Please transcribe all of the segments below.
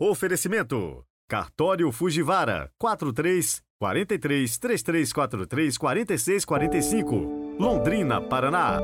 Oferecimento: Cartório Fujivara 43 43 3343 4645, Londrina, Paraná.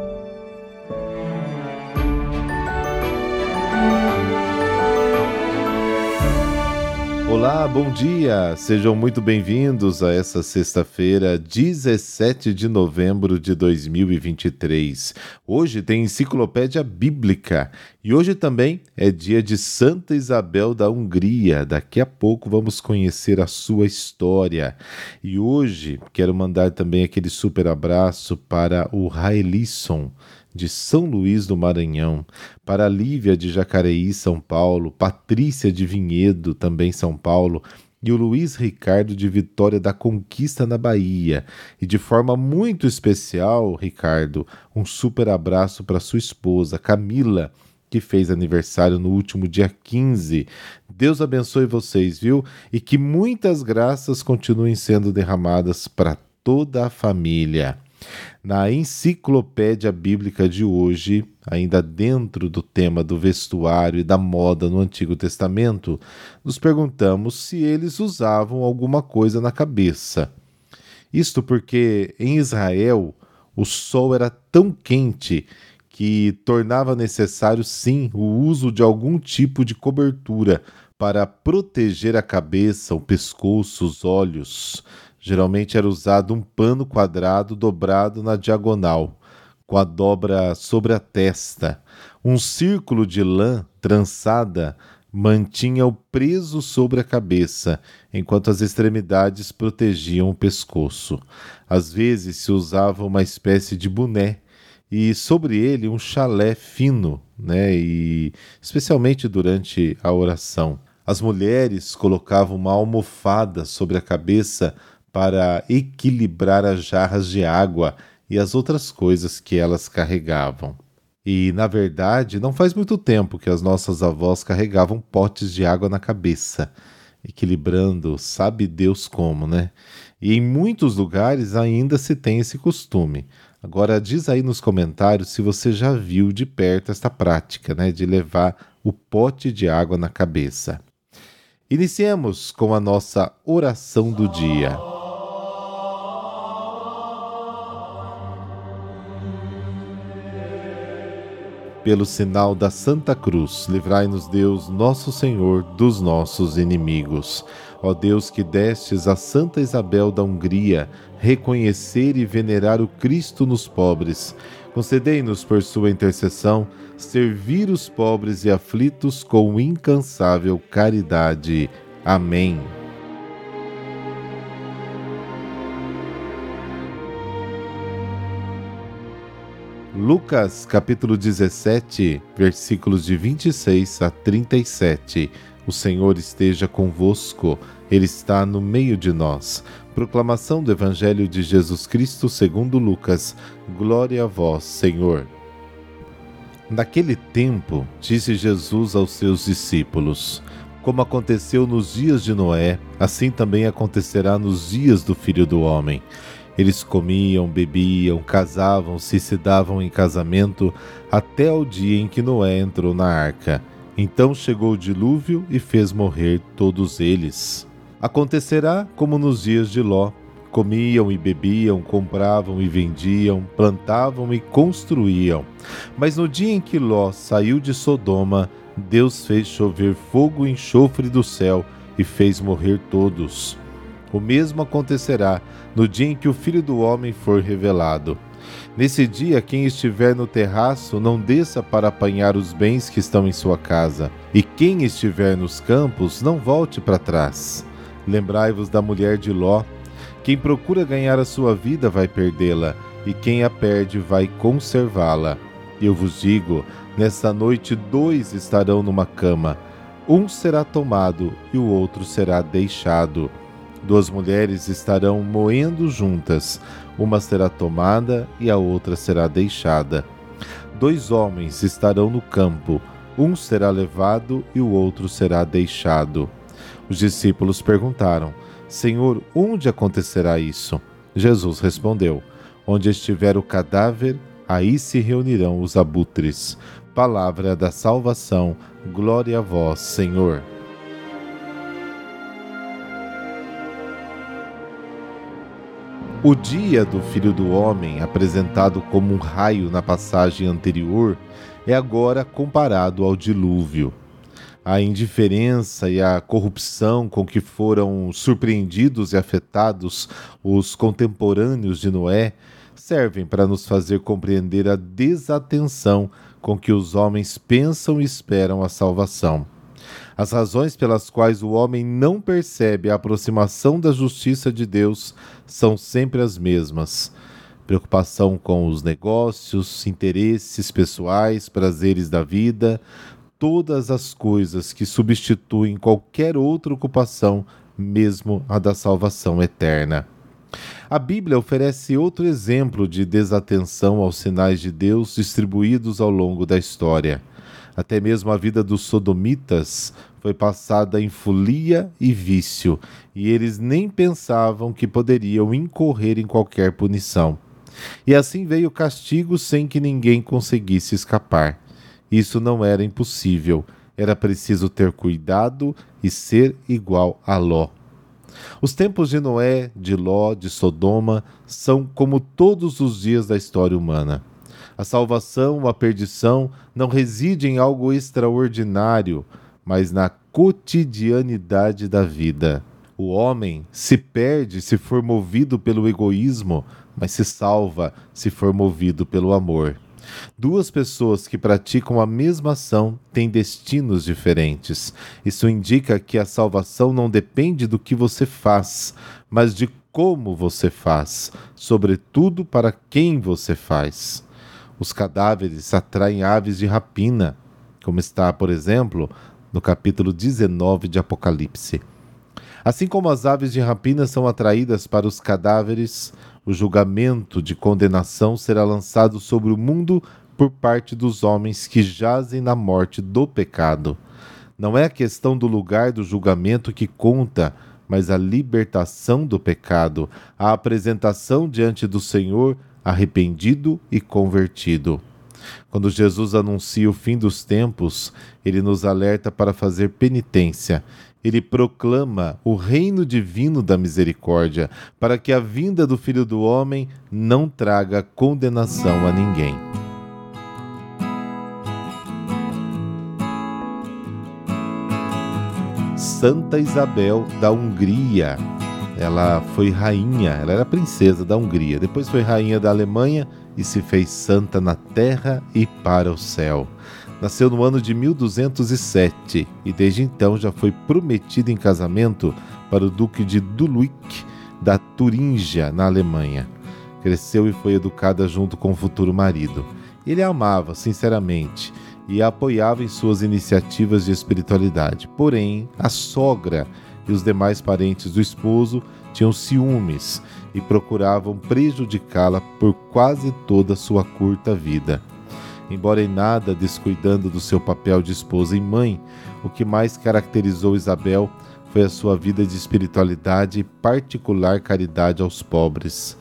Olá, bom dia! Sejam muito bem-vindos a essa sexta-feira, 17 de novembro de 2023. Hoje tem Enciclopédia Bíblica e hoje também é dia de Santa Isabel da Hungria. Daqui a pouco vamos conhecer a sua história. E hoje quero mandar também aquele super abraço para o Raelisson de São Luís do Maranhão, para Lívia de Jacareí, São Paulo, Patrícia de Vinhedo, também São Paulo, e o Luiz Ricardo de Vitória da Conquista na Bahia. E de forma muito especial, Ricardo, um super abraço para sua esposa, Camila, que fez aniversário no último dia 15. Deus abençoe vocês, viu? E que muitas graças continuem sendo derramadas para toda a família. Na enciclopédia bíblica de hoje, ainda dentro do tema do vestuário e da moda no Antigo Testamento, nos perguntamos se eles usavam alguma coisa na cabeça. Isto porque em Israel o sol era tão quente que tornava necessário sim o uso de algum tipo de cobertura para proteger a cabeça, o pescoço, os olhos. Geralmente era usado um pano quadrado dobrado na diagonal, com a dobra sobre a testa. Um círculo de lã trançada mantinha-o preso sobre a cabeça, enquanto as extremidades protegiam o pescoço. Às vezes se usava uma espécie de boné e sobre ele um chalé fino, né, e especialmente durante a oração. As mulheres colocavam uma almofada sobre a cabeça para equilibrar as jarras de água e as outras coisas que elas carregavam. E, na verdade, não faz muito tempo que as nossas avós carregavam potes de água na cabeça, equilibrando, sabe Deus como, né? E em muitos lugares ainda se tem esse costume. Agora, diz aí nos comentários se você já viu de perto esta prática, né, de levar o pote de água na cabeça. Iniciemos com a nossa oração do dia. Pelo sinal da Santa Cruz, livrai-nos Deus, nosso Senhor, dos nossos inimigos. Ó Deus que destes a Santa Isabel da Hungria reconhecer e venerar o Cristo nos pobres, concedei-nos por sua intercessão servir os pobres e aflitos com incansável caridade. Amém. Lucas capítulo 17, versículos de 26 a 37. O Senhor esteja convosco, Ele está no meio de nós. Proclamação do Evangelho de Jesus Cristo segundo Lucas. Glória a vós, Senhor. Naquele tempo, disse Jesus aos seus discípulos: Como aconteceu nos dias de Noé, assim também acontecerá nos dias do Filho do Homem. Eles comiam, bebiam, casavam-se e se davam em casamento até o dia em que Noé entrou na arca. Então chegou o dilúvio e fez morrer todos eles. Acontecerá como nos dias de Ló: comiam e bebiam, compravam e vendiam, plantavam e construíam. Mas no dia em que Ló saiu de Sodoma, Deus fez chover fogo e enxofre do céu e fez morrer todos. O mesmo acontecerá no dia em que o Filho do Homem for revelado. Nesse dia, quem estiver no terraço, não desça para apanhar os bens que estão em sua casa, e quem estiver nos campos, não volte para trás. Lembrai-vos da mulher de Ló. Quem procura ganhar a sua vida vai perdê-la, e quem a perde vai conservá-la. Eu vos digo: nesta noite dois estarão numa cama, um será tomado e o outro será deixado. Duas mulheres estarão moendo juntas, uma será tomada e a outra será deixada. Dois homens estarão no campo, um será levado e o outro será deixado. Os discípulos perguntaram: Senhor, onde acontecerá isso? Jesus respondeu: Onde estiver o cadáver, aí se reunirão os abutres. Palavra da salvação, glória a vós, Senhor. O dia do Filho do Homem, apresentado como um raio na passagem anterior, é agora comparado ao dilúvio. A indiferença e a corrupção com que foram surpreendidos e afetados os contemporâneos de Noé servem para nos fazer compreender a desatenção com que os homens pensam e esperam a salvação. As razões pelas quais o homem não percebe a aproximação da justiça de Deus são sempre as mesmas. Preocupação com os negócios, interesses pessoais, prazeres da vida, todas as coisas que substituem qualquer outra ocupação, mesmo a da salvação eterna. A Bíblia oferece outro exemplo de desatenção aos sinais de Deus distribuídos ao longo da história. Até mesmo a vida dos sodomitas foi passada em folia e vício, e eles nem pensavam que poderiam incorrer em qualquer punição. E assim veio o castigo sem que ninguém conseguisse escapar. Isso não era impossível, era preciso ter cuidado e ser igual a Ló. Os tempos de Noé, de Ló, de Sodoma são como todos os dias da história humana. A salvação, a perdição, não reside em algo extraordinário, mas na cotidianidade da vida. O homem se perde se for movido pelo egoísmo, mas se salva se for movido pelo amor. Duas pessoas que praticam a mesma ação têm destinos diferentes. Isso indica que a salvação não depende do que você faz, mas de como você faz, sobretudo para quem você faz. Os cadáveres atraem aves de rapina, como está, por exemplo, no capítulo 19 de Apocalipse. Assim como as aves de rapina são atraídas para os cadáveres, o julgamento de condenação será lançado sobre o mundo por parte dos homens que jazem na morte do pecado. Não é a questão do lugar do julgamento que conta, mas a libertação do pecado, a apresentação diante do Senhor arrependido e convertido. Quando Jesus anuncia o fim dos tempos, ele nos alerta para fazer penitência. Ele proclama o reino divino da misericórdia, para que a vinda do Filho do Homem não traga condenação a ninguém. Santa Isabel da Hungria ela foi rainha, ela era princesa da Hungria, depois foi rainha da Alemanha e se fez santa na terra e para o céu. Nasceu no ano de 1207 e desde então já foi prometida em casamento para o duque de Duluick da Turíngia, na Alemanha. Cresceu e foi educada junto com o futuro marido. Ele a amava sinceramente e a apoiava em suas iniciativas de espiritualidade. Porém, a sogra e os demais parentes do esposo tinham ciúmes e procuravam prejudicá-la por quase toda sua curta vida. Embora em nada descuidando do seu papel de esposa e mãe, o que mais caracterizou Isabel foi a sua vida de espiritualidade e particular caridade aos pobres.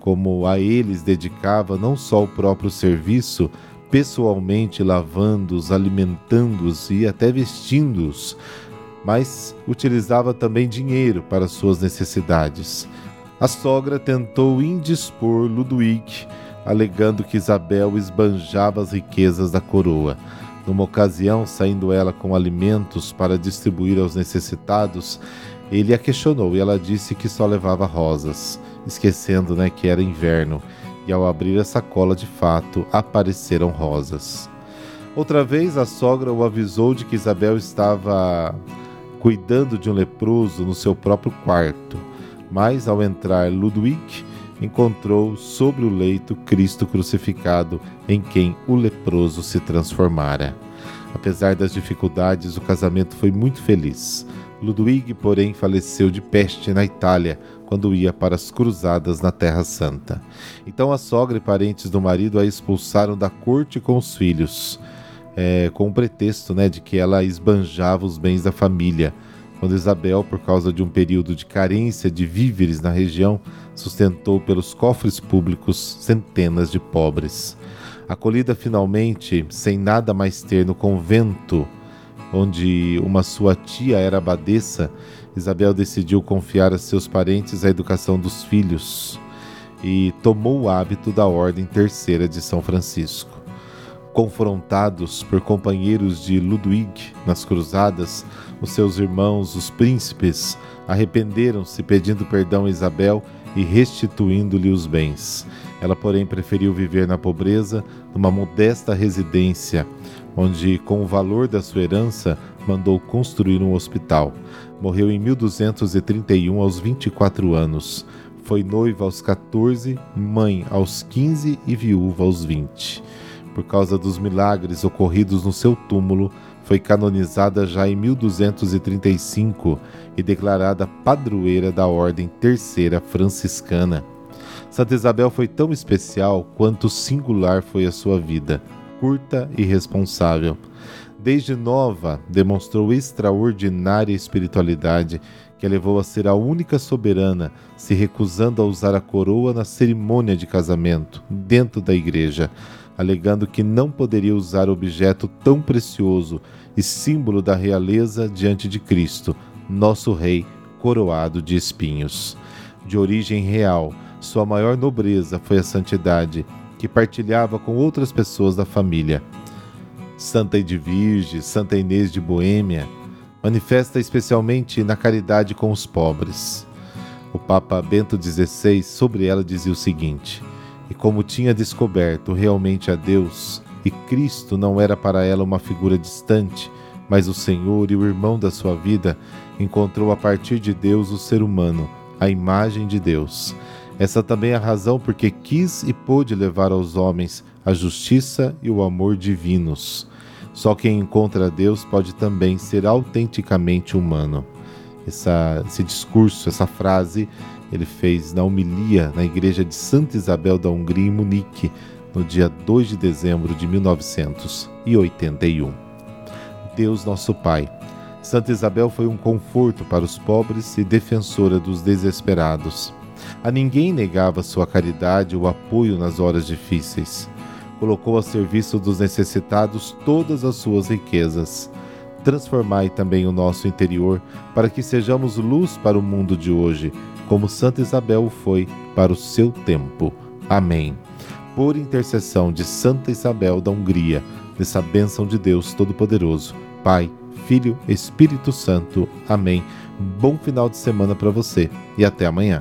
Como a eles dedicava não só o próprio serviço, pessoalmente lavando-os, alimentando-os e até vestindo-os, mas utilizava também dinheiro para suas necessidades. A sogra tentou indispor Ludwig, alegando que Isabel esbanjava as riquezas da coroa. Numa ocasião, saindo ela com alimentos para distribuir aos necessitados, ele a questionou e ela disse que só levava rosas, esquecendo né, que era inverno, e ao abrir a sacola de fato apareceram rosas. Outra vez a sogra o avisou de que Isabel estava cuidando de um leproso no seu próprio quarto. Mas ao entrar Ludwig, encontrou sobre o leito Cristo crucificado, em quem o leproso se transformara. Apesar das dificuldades, o casamento foi muito feliz. Ludwig, porém, faleceu de peste na Itália quando ia para as cruzadas na Terra Santa. Então a sogra e parentes do marido a expulsaram da corte com os filhos é, com o pretexto né, de que ela esbanjava os bens da família, quando Isabel, por causa de um período de carência de víveres na região, sustentou pelos cofres públicos centenas de pobres. Acolhida finalmente, sem nada mais ter no convento, onde uma sua tia era abadesa, Isabel decidiu confiar a seus parentes a educação dos filhos. e tomou o hábito da Ordem Terceira de São Francisco. Confrontados por companheiros de Ludwig nas cruzadas, os seus irmãos, os príncipes, arrependeram-se pedindo perdão a Isabel e restituindo-lhe os bens. Ela, porém, preferiu viver na pobreza, numa modesta residência, onde, com o valor da sua herança, mandou construir um hospital. Morreu em 1231, aos 24 anos. Foi noiva aos 14, mãe aos 15 e viúva aos 20. Por causa dos milagres ocorridos no seu túmulo, foi canonizada já em 1235 e declarada padroeira da Ordem Terceira Franciscana. Santa Isabel foi tão especial quanto singular foi a sua vida, curta e responsável. Desde nova, demonstrou extraordinária espiritualidade que a levou a ser a única soberana, se recusando a usar a coroa na cerimônia de casamento, dentro da igreja, alegando que não poderia usar objeto tão precioso e símbolo da realeza diante de Cristo, nosso Rei coroado de espinhos. De origem real, sua maior nobreza foi a santidade, que partilhava com outras pessoas da família. Santa Edvige, Santa Inês de Boêmia, manifesta especialmente na caridade com os pobres. O Papa Bento XVI sobre ela dizia o seguinte: E como tinha descoberto realmente a Deus, e Cristo não era para ela uma figura distante, mas o Senhor e o irmão da sua vida, encontrou a partir de Deus o ser humano, a imagem de Deus. Essa também é a razão porque quis e pôde levar aos homens a justiça e o amor divinos. Só quem encontra Deus pode também ser autenticamente humano. Essa, esse discurso, essa frase, ele fez na homilia na igreja de Santa Isabel da Hungria, em Munique, no dia 2 de dezembro de 1981. Deus nosso Pai. Santa Isabel foi um conforto para os pobres e defensora dos desesperados. A ninguém negava sua caridade ou apoio nas horas difíceis. Colocou a serviço dos necessitados todas as suas riquezas. Transformai também o nosso interior para que sejamos luz para o mundo de hoje, como Santa Isabel foi para o seu tempo. Amém por intercessão de Santa Isabel da Hungria, nessa bênção de Deus Todo-Poderoso, Pai, Filho, Espírito Santo. Amém. Bom final de semana para você e até amanhã.